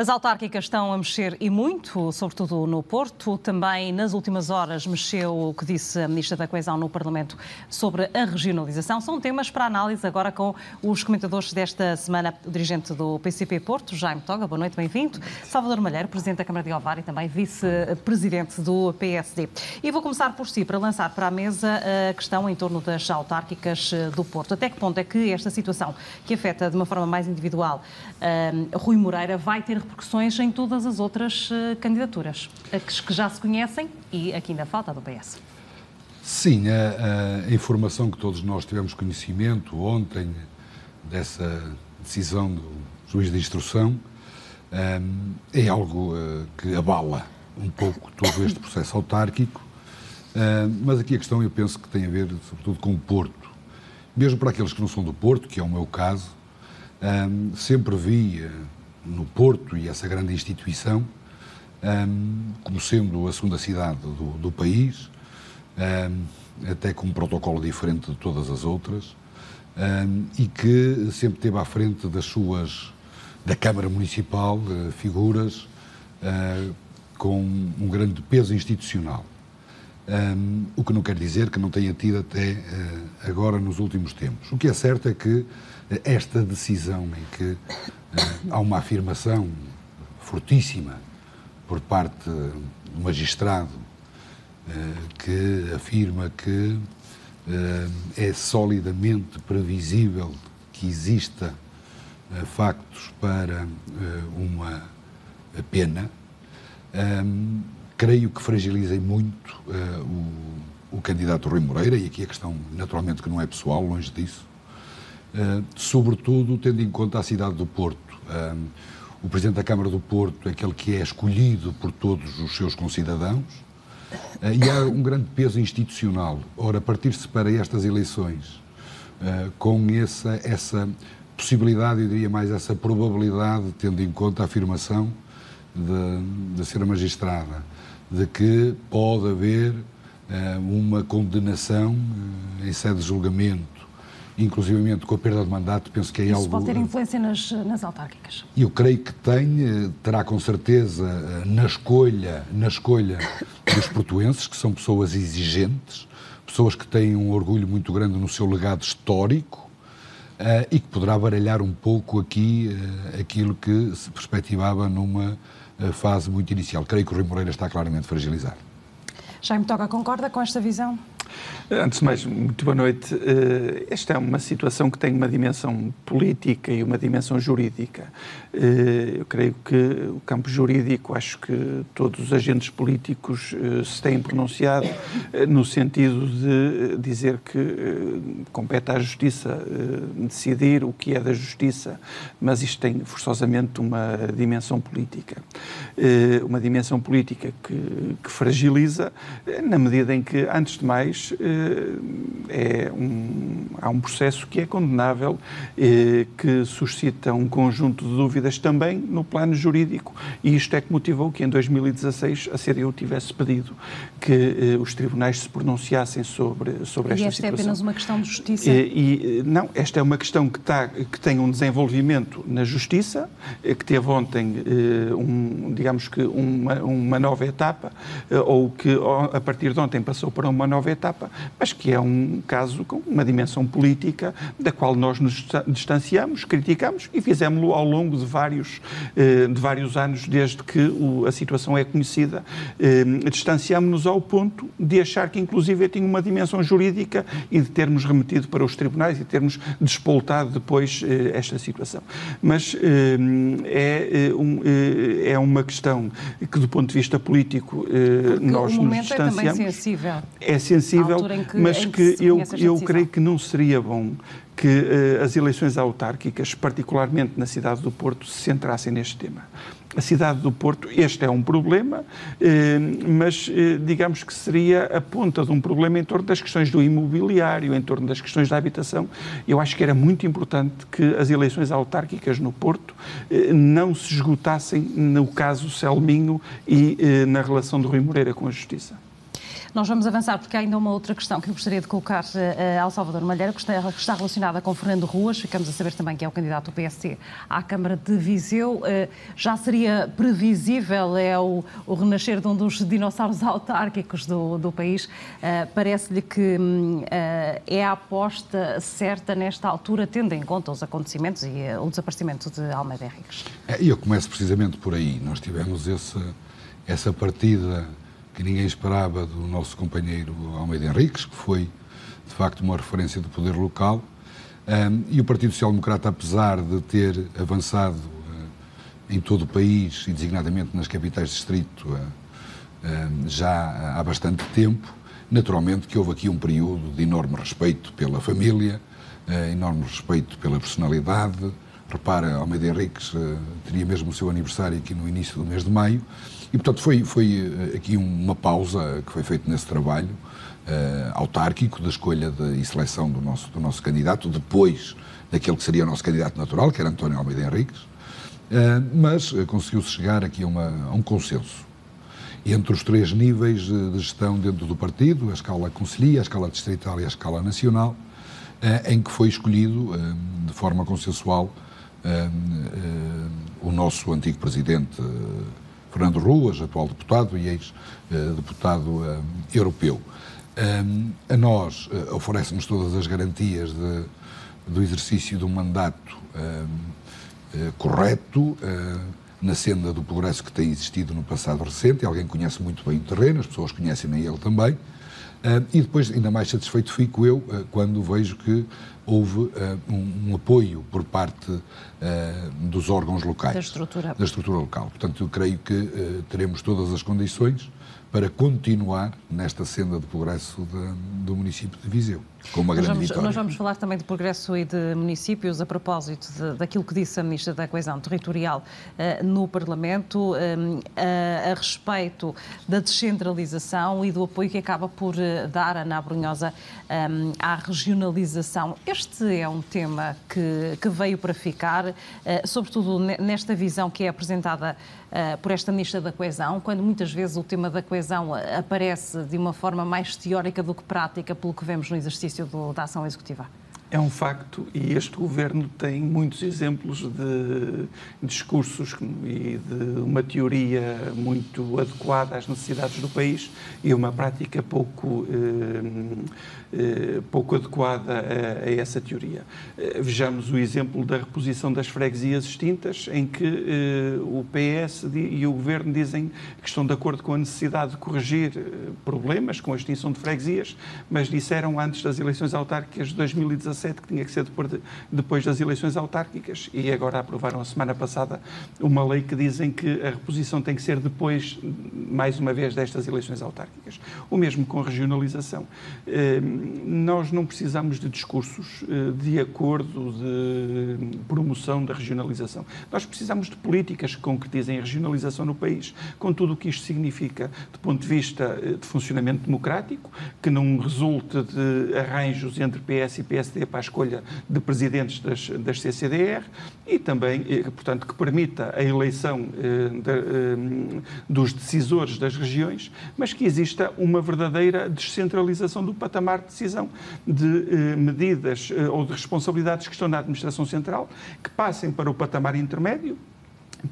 As autárquicas estão a mexer e muito, sobretudo no Porto. Também nas últimas horas mexeu o que disse a Ministra da Coesão no Parlamento sobre a regionalização. São temas para análise agora com os comentadores desta semana, o dirigente do PCP Porto, Jaime Toga. Boa noite, bem-vindo. Salvador Malheiro, Presidente da Câmara de Ovar e também Vice-Presidente do PSD. E vou começar por si, para lançar para a mesa a questão em torno das autárquicas do Porto. Até que ponto é que esta situação, que afeta de uma forma mais individual Rui Moreira, vai ter repercussões em todas as outras uh, candidaturas, as que já se conhecem e aqui ainda falta do PS. Sim, a, a, informação que todos nós tivemos conhecimento ontem dessa decisão do juiz de instrução um, é algo uh, que abala um pouco todo este processo autárquico, uh, mas aqui a questão eu penso que tem a ver sobretudo com o Porto. Mesmo para aqueles que não são do Porto, que é o meu caso, um, sempre vi no Porto e essa grande instituição, um, como sendo a segunda cidade do, do país, um, até com um protocolo diferente de todas as outras, um, e que sempre teve à frente das suas, da Câmara Municipal, uh, figuras uh, com um grande peso institucional. Um, o que não quer dizer que não tenha tido até uh, agora nos últimos tempos. O que é certo é que esta decisão em que eh, há uma afirmação fortíssima por parte do magistrado eh, que afirma que eh, é solidamente previsível que exista factos para uma pena, creio que fragilizem muito o, o candidato Rui Moreira, e aqui a questão, naturalmente, que não é pessoal, longe disso, sobretudo tendo em conta a cidade do Porto. Eh, o Presidente da Câmara do Porto é aquele que é escolhido por todos os seus concidadãos uh, e há um grande peso institucional. Ora, partir-se para estas eleições com essa, essa possibilidade, eu diria mais essa probabilidade, tendo em conta a afirmação de, de ser magistrada, de que pode haver uma condenação em sede de julgamento inclusivamente com a perda de mandato, penso que é Isso algo... pode ter influência nas, nas autárquicas? Eu creio que tem, terá com certeza eh, na escolha, na escolha dos portuenses, que são pessoas exigentes, pessoas que têm um orgulho muito grande no seu legado histórico, Uh, e que poderá baralhar um pouco aqui uh, aquilo que se perspectivava numa uh, fase muito inicial. Creio que o Rui Moreira está claramente fragilizado. Jaime Toga, concorda com esta visão? Antes de mais, muito boa noite. Eh, esta é uma situação que tem uma dimensão política e uma dimensão jurídica. Eh, eu creio que o campo jurídico, acho que todos os agentes políticos eh, se têm pronunciado no sentido de dizer que compete à Justiça decidir o que é da Justiça, mas isto tem forçosamente uma dimensão política. Uma dimensão política que, que fragiliza, na medida em que, antes de mais, é um, há um processo que é condenável, que suscita um conjunto de dúvidas também no plano jurídico e isto é que motivou que em 2016 a CDU tivesse pedido que eh, os tribunais se pronunciassem sobre, sobre esta, esta situação. E esta é apenas uma questão de justiça? E, e, não, esta é uma questão que, está, que tem um desenvolvimento na justiça, eh, que teve ontem, eh, um, digamos que uma, uma nova etapa, eh, ou que a partir de ontem passou para uma nova etapa, mas que é um caso com uma dimensão política da qual nós nos distanciamos, criticamos e fizemos-lo ao longo de vários, eh, de vários anos, desde que a situação é conhecida. Eh, distanciámos-nos ao ponto de achar que, inclusive, tinha uma dimensão jurídica e de termos remetido para os tribunais e termos despoltado depois eh, esta situação. Mas é, é uma questão que, do ponto de vista político, Porque nós nos distanciamos. É, sensível. é sensível, que, mas que, que eu, eu creio que não seria bom que uh, as eleições autárquicas, particularmente na cidade do Porto, se centrassem neste tema. A cidade do Porto, este é um problema, eh, mas eh, digamos que seria a ponta de um problema em torno das questões do imobiliário, em torno das questões da habitação. Eu acho que era muito importante que as eleições autárquicas no Porto eh, não se esgotassem no caso Selminho e na relação de Rui Moreira com a Justiça. Nós vamos avançar porque há ainda uma outra questão que eu gostaria de colocar uh, ao Salvador Malheiro, que está, relacionada com Fernando Ruas. Ficamos a saber também que é o candidato do PSD à Câmara de Viseu. Uh, já seria previsível, é o, o, renascer de um dos dinossauros autárquicos do, do país. Parece-lhe que um, é a aposta certa nesta altura, tendo em conta os acontecimentos e o desaparecimento de Almeida Henriques? É, e eu começo precisamente por aí. Nós tivemos esse, essa partida que ninguém esperava do nosso companheiro Almeida Henriques, que foi de facto uma referência do poder local. Um, e o Partido Social Democrata, apesar de ter avançado uh, em todo o país e designadamente nas capitais de distrito uh, uh, já há bastante tempo, naturalmente que houve aqui um período de enorme respeito pela família, enorme respeito pela personalidade. Repara, Almeida Henriques teria mesmo o seu aniversário aqui no início do mês de maio. E, portanto, foi, foi eh, aqui uma pausa que foi feita nesse trabalho uh, autárquico de escolha de, e seleção do nosso, do nosso candidato, depois daquele que seria o nosso candidato natural, que era António Almeida Henriques, uh, mas conseguiu-se chegar aqui a, uma, a, um consenso entre os três níveis de gestão dentro do partido, a escala conselhia, a escala distrital e a escala nacional, em que foi escolhido de forma consensual o nosso antigo presidente Fernando Ruas, atual deputado e ex-deputado eh, europeu. A nós eh, oferece-nos todas as garantias de, do exercício de um mandato eh, correto, na senda do progresso que tem existido no passado recente. Alguém conhece muito bem o terreno, as pessoas conhecem ele também. Uh, e depois, ainda mais satisfeito fico eu uh, quando vejo que houve uh, um, um, apoio por parte dos órgãos locais. Da estrutura. Da estrutura local. Portanto, eu creio que teremos todas as condições para continuar nesta senda de progresso de, do município de Viseu, com uma nós grande vamos, vitória. Nós vamos falar também de progresso e de municípios a propósito de, daquilo que disse a Ministra da Coesão Territorial uh, no Parlamento, um, a, a, respeito da descentralização e do apoio que acaba por uh, dar a Ana Brunhosa um, à regionalização. Este é um tema que, que veio para ficar, uh, sobretudo nesta visão que é apresentada por esta Ministra da Coesão, quando muitas vezes o tema da coesão aparece de uma forma mais teórica do que prática, pelo que vemos no exercício do, da ação executiva? É um facto e este governo tem muitos exemplos de discursos e de uma teoria muito adequada às necessidades do país e uma prática pouco, eh, eh, pouco adequada a, a, essa teoria. Eh, vejamos o exemplo da reposição das freguesias extintas, em que eh, o PS e o governo dizem que estão de acordo com a necessidade de corrigir eh, problemas com a extinção de freguesias, mas disseram antes das eleições autárquicas de 2017 2017, que tinha que ser depois das eleições autárquicas, e agora aprovaram a semana passada uma lei que dizem que a reposição tem que ser depois, mais uma vez, destas eleições autárquicas. O mesmo com regionalização. Eh, nós não precisamos de discursos eh, de acordo, de promoção da regionalização. Nós precisamos de políticas que concretizem a regionalização no país, com tudo o que isto significa do ponto de vista eh, de funcionamento democrático, que não resulte de arranjos entre PS e PSD para a escolha de presidentes das, das CCDR e também, eh, portanto, que permita a eleição eh, de, eh, dos decisores das regiões, mas que exista uma verdadeira descentralização do patamar de decisão de medidas ou de responsabilidades que estão na administração central, que passem para o patamar intermédio,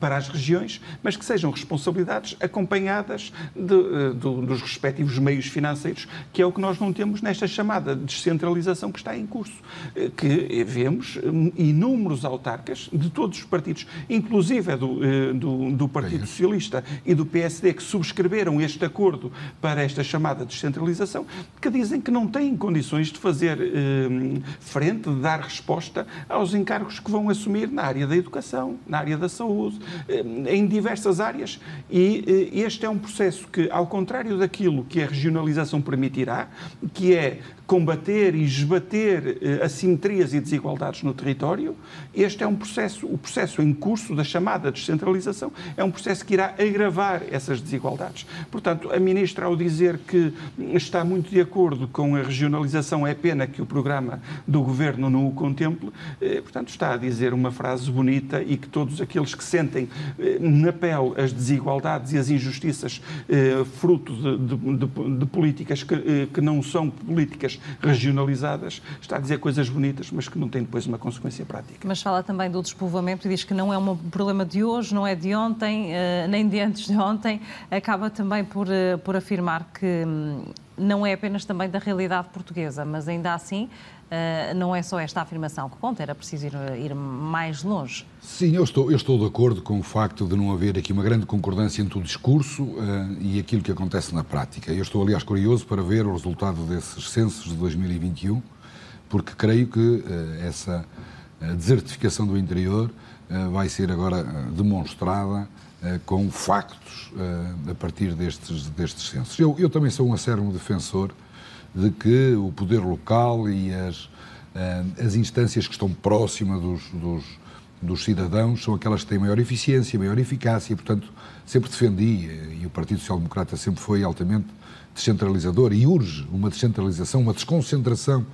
para as regiões, mas que sejam responsabilidades acompanhadas de, eh, de, dos respectivos meios financeiros, que é o que nós não temos nesta chamada descentralização que está em curso, eh, que vemos hum, inúmeros autarcas de todos os partidos, inclusive do, eh, do, do Partido Socialista e do PSD, que subscreveram este acordo para esta chamada descentralização, que dizem que não têm condições de fazer hum, frente, de dar resposta aos encargos que vão assumir na área da educação, na área da saúde, eh, em diversas áreas. E eh, este é um processo que, ao contrário daquilo que a regionalização permitirá, que é combater e esbater eh, assimetrias e desigualdades no território, este é um processo, o processo em curso da chamada descentralização, é um processo que irá agravar essas desigualdades. Portanto, a Ministra, ao dizer que está muito de acordo com a regionalização, é pena que o programa do Governo não o contemple, eh, portanto, está a dizer uma frase bonita e que todos aqueles que sentem eh, na pele as desigualdades e as injustiças fruto de, de, de, de políticas que, que não são políticas regionalizadas, está a dizer coisas bonitas, mas que não têm depois uma consequência prática. Mas fala também do despovoamento e diz que não é um problema de hoje, não é de ontem, eh, nem de antes de ontem. Acaba também por, eh, por afirmar que hum, não é apenas também da realidade portuguesa, mas ainda assim Uh, não é só esta afirmação que conta, era preciso ir, ir, mais longe. Sim, eu estou, eu estou de acordo com o facto de não haver aqui uma grande concordância entre o discurso uh, e aquilo que acontece na prática. Eu estou, aliás, curioso para ver o resultado desses censos de 2021, porque creio que uh, essa desertificação do interior vai ser agora demonstrada com factos a partir destes, destes censos. Eu, eu também sou um acérrimo defensor de que o poder local e as, eh, as instâncias que estão próximas dos, dos, dos, cidadãos são aquelas que têm maior eficiência, maior eficácia, e, portanto, sempre defendi, e o Partido Social Democrata sempre foi altamente descentralizador e urge uma descentralização, uma desconcentração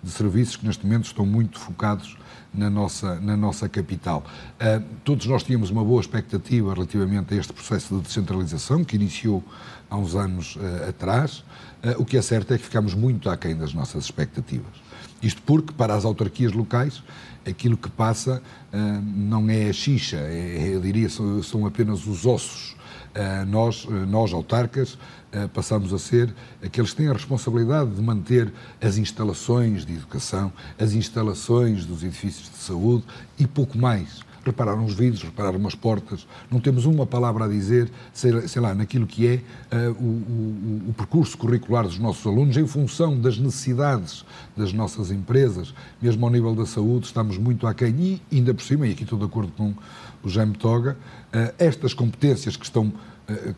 de serviços que neste momento estão muito focados na nossa, na nossa capital. Uh, todos nós tínhamos uma boa expectativa relativamente a este processo de descentralização que iniciou há uns anos uh, atrás. Uh, o que é certo é que ficamos muito aquém das nossas expectativas. Isto porque, para as autarquias locais, aquilo que passa não é a xixa, é, eu diria, são, são apenas os ossos. Nós, nós, autarcas, passamos a ser aqueles que têm a responsabilidade de manter as instalações de educação, as instalações dos edifícios de saúde e pouco mais. Reparar uns vidros, reparar umas portas, não temos uma palavra a dizer, sei, sei lá, naquilo que é uh, o, o, o, percurso curricular dos nossos alunos, em função das necessidades das nossas empresas, mesmo ao nível da saúde, estamos muito aquém. E, ainda por cima, e aqui estou de acordo com o Jaime Toga, uh, estas competências que estão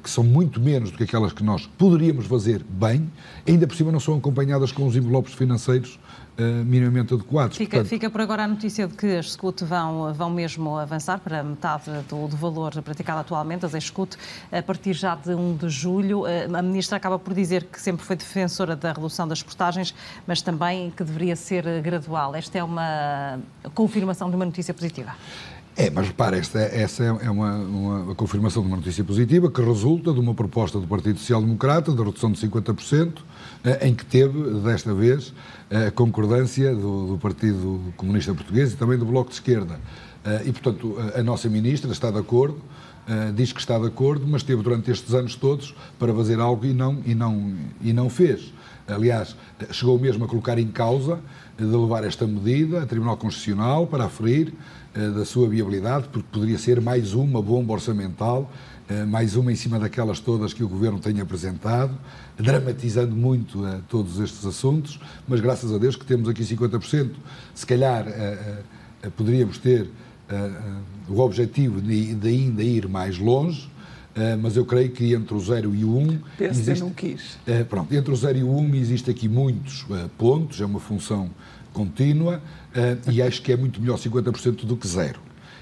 que são muito menos do que aquelas que nós poderíamos fazer bem, ainda por cima não são acompanhadas com os envelopes financeiros uh, minimamente adequados. Fica, Portanto, fica por agora a notícia de que as SCUT vão, vão mesmo avançar para metade do, do valor praticado atualmente, as SCUT, a partir já de 1 de julho. Uh, a Ministra acaba por dizer que sempre foi defensora da redução das portagens, mas também que deveria ser gradual. Esta é uma confirmação de uma notícia positiva. É, mas repara, esta, essa é uma, uma, confirmação de uma notícia positiva que resulta de uma proposta do Partido Social Democrata de redução de 50%, eh, em que teve, desta vez, a concordância do, do, Partido Comunista Português e também do Bloco de Esquerda. Eh, e, portanto, a nossa Ministra está de acordo, eh, diz que está de acordo, mas teve durante estes anos todos para fazer algo e não, e não, e não fez. Aliás, chegou mesmo a colocar em causa de levar esta medida a Tribunal Constitucional para aferir eh, da sua viabilidade, porque poderia ser mais uma bomba orçamental, eh, mais uma em cima daquelas todas que o Governo tem apresentado, dramatizando muito todos estes assuntos, mas graças a Deus que temos aqui 50%. Se calhar poderíamos ter o objetivo de, ainda ir mais longe, mas eu creio que entre o 0 e o 1. Um, existe, não quis. pronto, entre o 0 e o 1 um, existe aqui muitos pontos, é uma função contínua uh, e acho que é muito melhor 50% do que zero.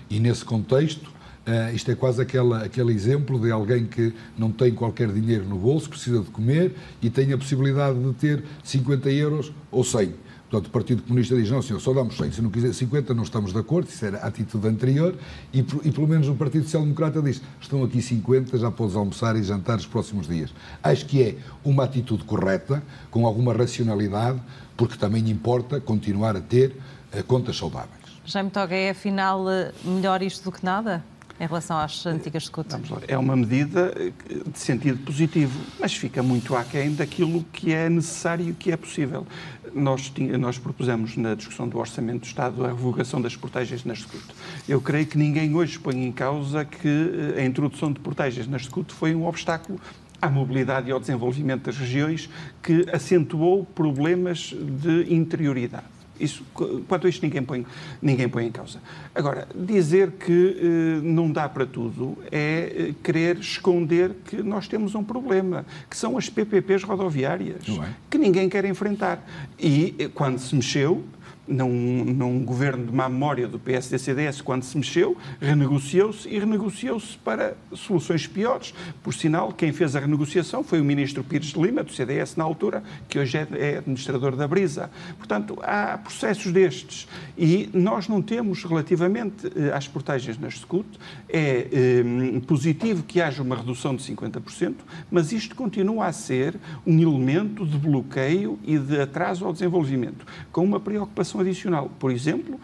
E nesse contexto, uh, isto é quase aquela, aquele exemplo de alguém que não tem qualquer dinheiro no bolso, precisa de comer e tem a possibilidade de ter 50 euros ou 100. Portanto, o Partido Comunista diz, não senhor, só damos 100, se não quiser 50 não estamos de acordo, isso era a atitude anterior, e, e pelo menos o Partido Social Democrata diz, estão aqui 50, já podes almoçar e jantar os próximos dias. Acho que é uma atitude correta, com alguma racionalidade, porque também importa continuar a ter uh, contas saudáveis. Jaime Toga, é afinal eh, melhor isto do que nada? Em relação às antigas escutas? É uma medida eh, de sentido positivo, mas fica muito aquém daquilo que é necessário e que é possível. Nós, nós propusemos na discussão do Orçamento do Estado a revogação das portagens na SCUT. Eu creio que ninguém hoje põe em causa que a introdução de portagens na SCUT foi um obstáculo à mobilidade e ao desenvolvimento das regiões, que acentuou problemas de interioridade. Isso, quanto a isto, ninguém põe, ninguém põe em causa. Agora, dizer que eh, não dá para tudo é eh, querer esconder que nós temos um problema, que são as PPPs rodoviárias, é? que ninguém quer enfrentar. E eh, quando se mexeu, num, num governo de má memória do PSD-CDS, quando se mexeu, renegociou-se e renegociou-se para soluções piores. Por sinal, quem fez a renegociação foi o ministro Pires de Lima, do CDS na altura, que hoje é, é administrador da Brisa. Portanto, há processos destes e nós não temos, relativamente eh, às portagens na SCUT, é eh, positivo que haja uma redução de 50%, mas isto continua a ser um elemento de bloqueio e de atraso ao desenvolvimento, com uma preocupação adicional. Por exemplo,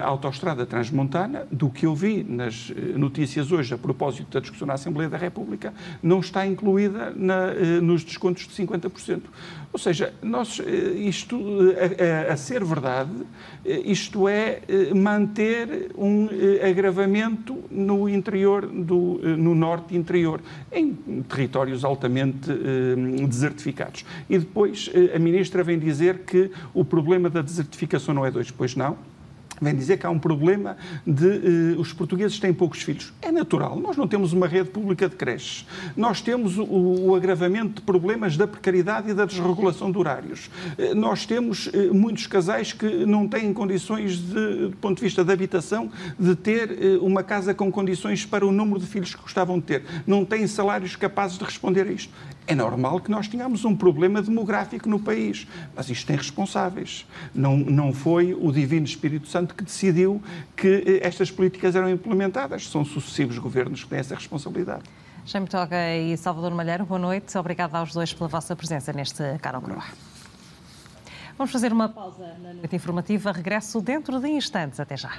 a autoestrada transmontana, do que eu vi nas eh, notícias hoje a propósito da discussão na Assembleia da República, não está incluída na, eh, nos descontos de 50%. Ou seja, nós, eh, isto, a, a, a ser verdade, isto é manter um agravamento no interior, do, no norte interior, em territórios altamente desertificados. E depois a ministra vem dizer que o problema da desertificação não é dois, pois não vem dizer que há um problema de uh, os portugueses têm poucos filhos. É natural, nós não temos uma rede pública de creches. Nós temos o, o agravamento de problemas da precariedade e da desregulação de horários. Uh, nós temos uh, muitos casais que não têm condições, de, do ponto de vista da habitação, de ter uma casa com condições para o número de filhos que gostavam de ter. Não têm salários capazes de responder a isto. É normal que nós tenhamos um problema demográfico no país, mas isto tem responsáveis. Não, não foi o Divino Espírito Santo que decidiu que eh, estas políticas eram implementadas. São sucessivos governos que têm essa responsabilidade. Jaime Toga e Salvador Malheiro, boa noite. Obrigada aos dois pela vossa presença neste Caro Croa. Vamos fazer uma pausa na noite informativa. Regresso dentro de instantes. Até já.